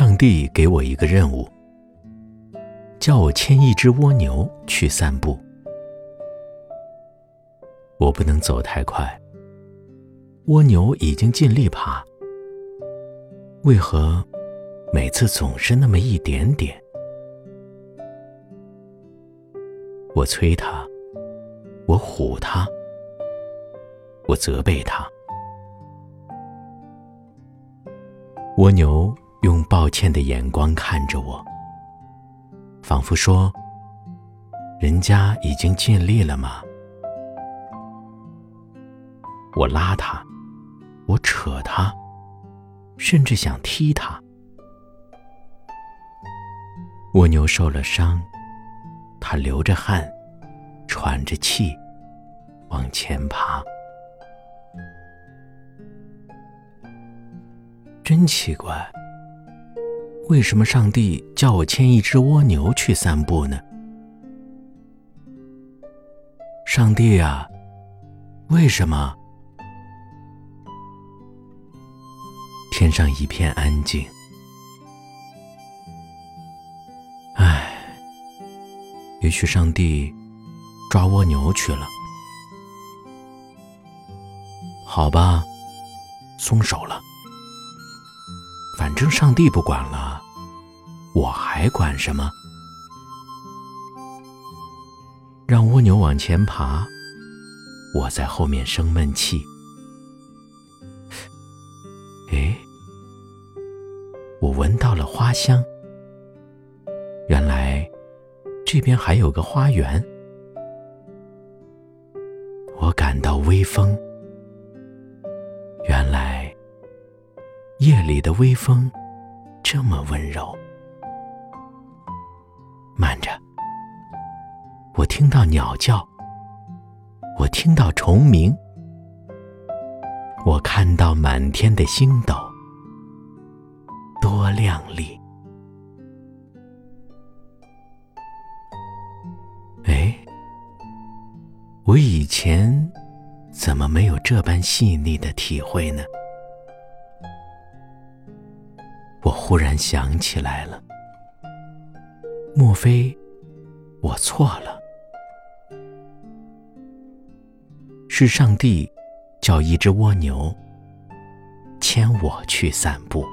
上帝给我一个任务，叫我牵一只蜗牛去散步。我不能走太快，蜗牛已经尽力爬，为何每次总是那么一点点？我催他，我唬他，我责备他。蜗牛抱歉的眼光看着我，仿佛说：“人家已经尽力了吗？”我拉他，我扯他，甚至想踢他。蜗牛受了伤，它流着汗，喘着气，往前爬。真奇怪，为什么上帝叫我牵一只蜗牛去散步呢？上帝啊，为什么？天上一片安静。唉，也许上帝抓蜗牛去了。好吧，松手了。反正上帝不管了，我还管什么？让蜗牛往前爬，我在后面生闷气。哎，我闻到了花香，原来这边还有个花园。我感到微风。夜里的微风这么温柔。慢着，我听到鸟叫，我听到虫鸣，我看到满天的星斗，多亮丽！哎，我以前怎么没有这般细腻的体会呢？我忽然想起来了，莫非我错了？是上帝叫一只蜗牛牵我去散步。